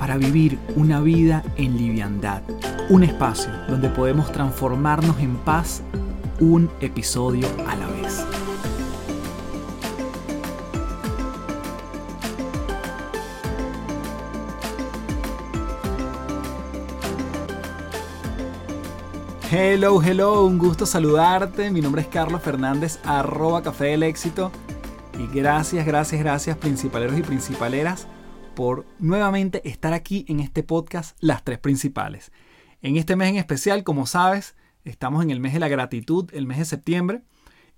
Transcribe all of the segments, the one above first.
para vivir una vida en liviandad. Un espacio donde podemos transformarnos en paz un episodio a la vez. Hello, hello, un gusto saludarte. Mi nombre es Carlos Fernández, arroba Café del Éxito. Y gracias, gracias, gracias, principaleros y principaleras por nuevamente estar aquí en este podcast Las Tres Principales. En este mes en especial, como sabes, estamos en el mes de la gratitud, el mes de septiembre,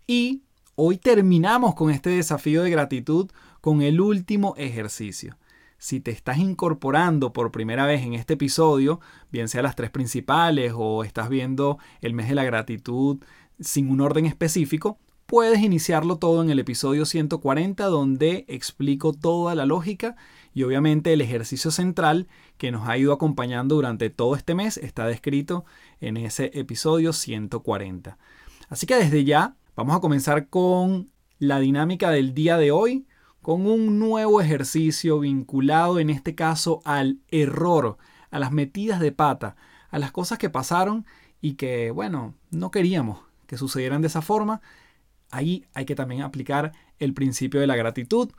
y hoy terminamos con este desafío de gratitud con el último ejercicio. Si te estás incorporando por primera vez en este episodio, bien sea las tres principales o estás viendo el mes de la gratitud sin un orden específico, puedes iniciarlo todo en el episodio 140 donde explico toda la lógica y obviamente el ejercicio central que nos ha ido acompañando durante todo este mes está descrito en ese episodio 140. Así que desde ya vamos a comenzar con la dinámica del día de hoy, con un nuevo ejercicio vinculado en este caso al error, a las metidas de pata, a las cosas que pasaron y que, bueno, no queríamos que sucedieran de esa forma. Ahí hay que también aplicar el principio de la gratitud,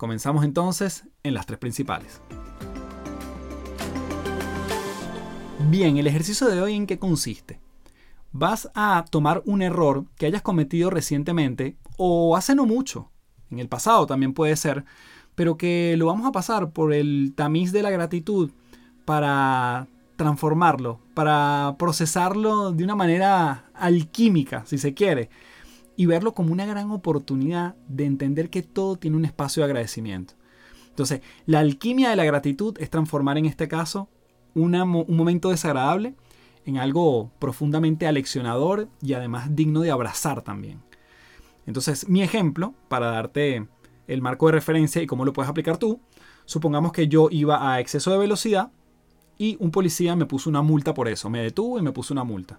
Comenzamos entonces en las tres principales. Bien, el ejercicio de hoy en qué consiste. Vas a tomar un error que hayas cometido recientemente o hace no mucho, en el pasado también puede ser, pero que lo vamos a pasar por el tamiz de la gratitud para transformarlo, para procesarlo de una manera alquímica, si se quiere, y verlo como una gran oportunidad de entender que todo tiene un espacio de agradecimiento. Entonces, la alquimia de la gratitud es transformar en este caso un momento desagradable en algo profundamente aleccionador y además digno de abrazar también. Entonces, mi ejemplo, para darte el marco de referencia y cómo lo puedes aplicar tú, supongamos que yo iba a exceso de velocidad y un policía me puso una multa por eso, me detuvo y me puso una multa.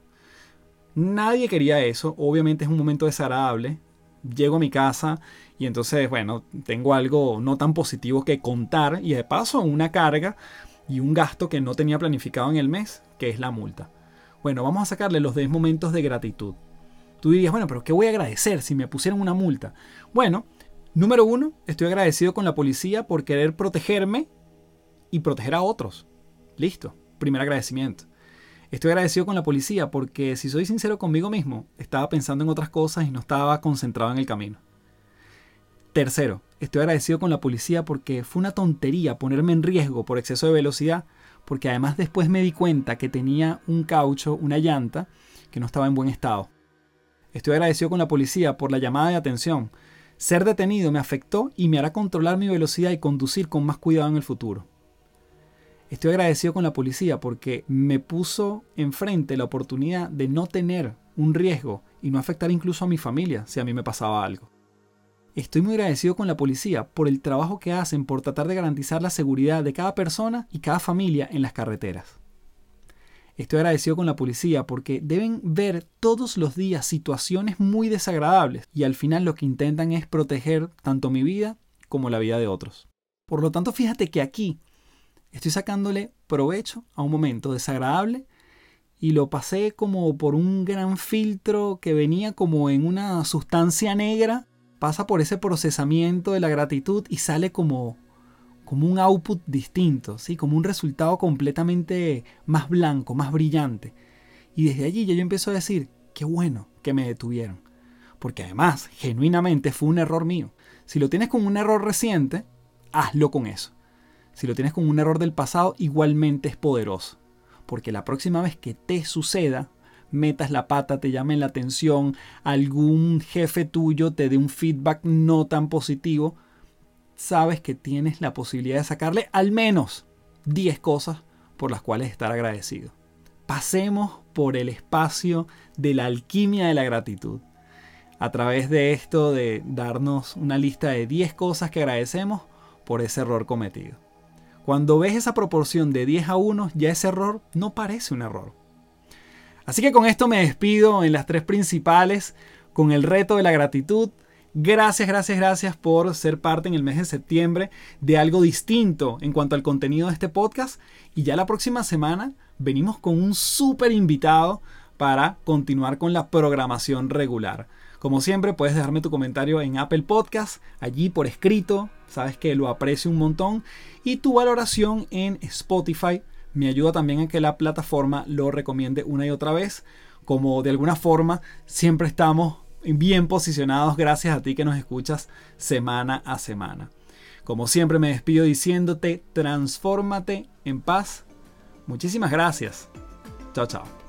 Nadie quería eso, obviamente es un momento desagradable. Llego a mi casa y entonces, bueno, tengo algo no tan positivo que contar y de paso una carga y un gasto que no tenía planificado en el mes, que es la multa. Bueno, vamos a sacarle los 10 momentos de gratitud. Tú dirías, bueno, pero ¿qué voy a agradecer si me pusieron una multa? Bueno, número uno, estoy agradecido con la policía por querer protegerme y proteger a otros. Listo, primer agradecimiento. Estoy agradecido con la policía porque, si soy sincero conmigo mismo, estaba pensando en otras cosas y no estaba concentrado en el camino. Tercero, estoy agradecido con la policía porque fue una tontería ponerme en riesgo por exceso de velocidad, porque además después me di cuenta que tenía un caucho, una llanta, que no estaba en buen estado. Estoy agradecido con la policía por la llamada de atención. Ser detenido me afectó y me hará controlar mi velocidad y conducir con más cuidado en el futuro. Estoy agradecido con la policía porque me puso enfrente la oportunidad de no tener un riesgo y no afectar incluso a mi familia si a mí me pasaba algo. Estoy muy agradecido con la policía por el trabajo que hacen por tratar de garantizar la seguridad de cada persona y cada familia en las carreteras. Estoy agradecido con la policía porque deben ver todos los días situaciones muy desagradables y al final lo que intentan es proteger tanto mi vida como la vida de otros. Por lo tanto, fíjate que aquí Estoy sacándole provecho a un momento desagradable y lo pasé como por un gran filtro que venía como en una sustancia negra, pasa por ese procesamiento de la gratitud y sale como como un output distinto, ¿sí? como un resultado completamente más blanco, más brillante. Y desde allí ya yo empiezo a decir, qué bueno que me detuvieron. Porque además, genuinamente fue un error mío. Si lo tienes con un error reciente, hazlo con eso. Si lo tienes con un error del pasado, igualmente es poderoso. Porque la próxima vez que te suceda, metas la pata, te llamen la atención, algún jefe tuyo te dé un feedback no tan positivo, sabes que tienes la posibilidad de sacarle al menos 10 cosas por las cuales estar agradecido. pasemos por el espacio de la alquimia de la gratitud. A través de esto de darnos una lista de 10 cosas que agradecemos por ese error cometido. Cuando ves esa proporción de 10 a 1, ya ese error no parece un error. Así que con esto me despido en las tres principales con el reto de la gratitud. Gracias, gracias, gracias por ser parte en el mes de septiembre de algo distinto en cuanto al contenido de este podcast. Y ya la próxima semana venimos con un súper invitado para continuar con la programación regular. Como siempre, puedes dejarme tu comentario en Apple Podcast, allí por escrito, sabes que lo aprecio un montón, y tu valoración en Spotify me ayuda también a que la plataforma lo recomiende una y otra vez, como de alguna forma siempre estamos bien posicionados gracias a ti que nos escuchas semana a semana. Como siempre me despido diciéndote, transfórmate en paz. Muchísimas gracias. Chao, chao.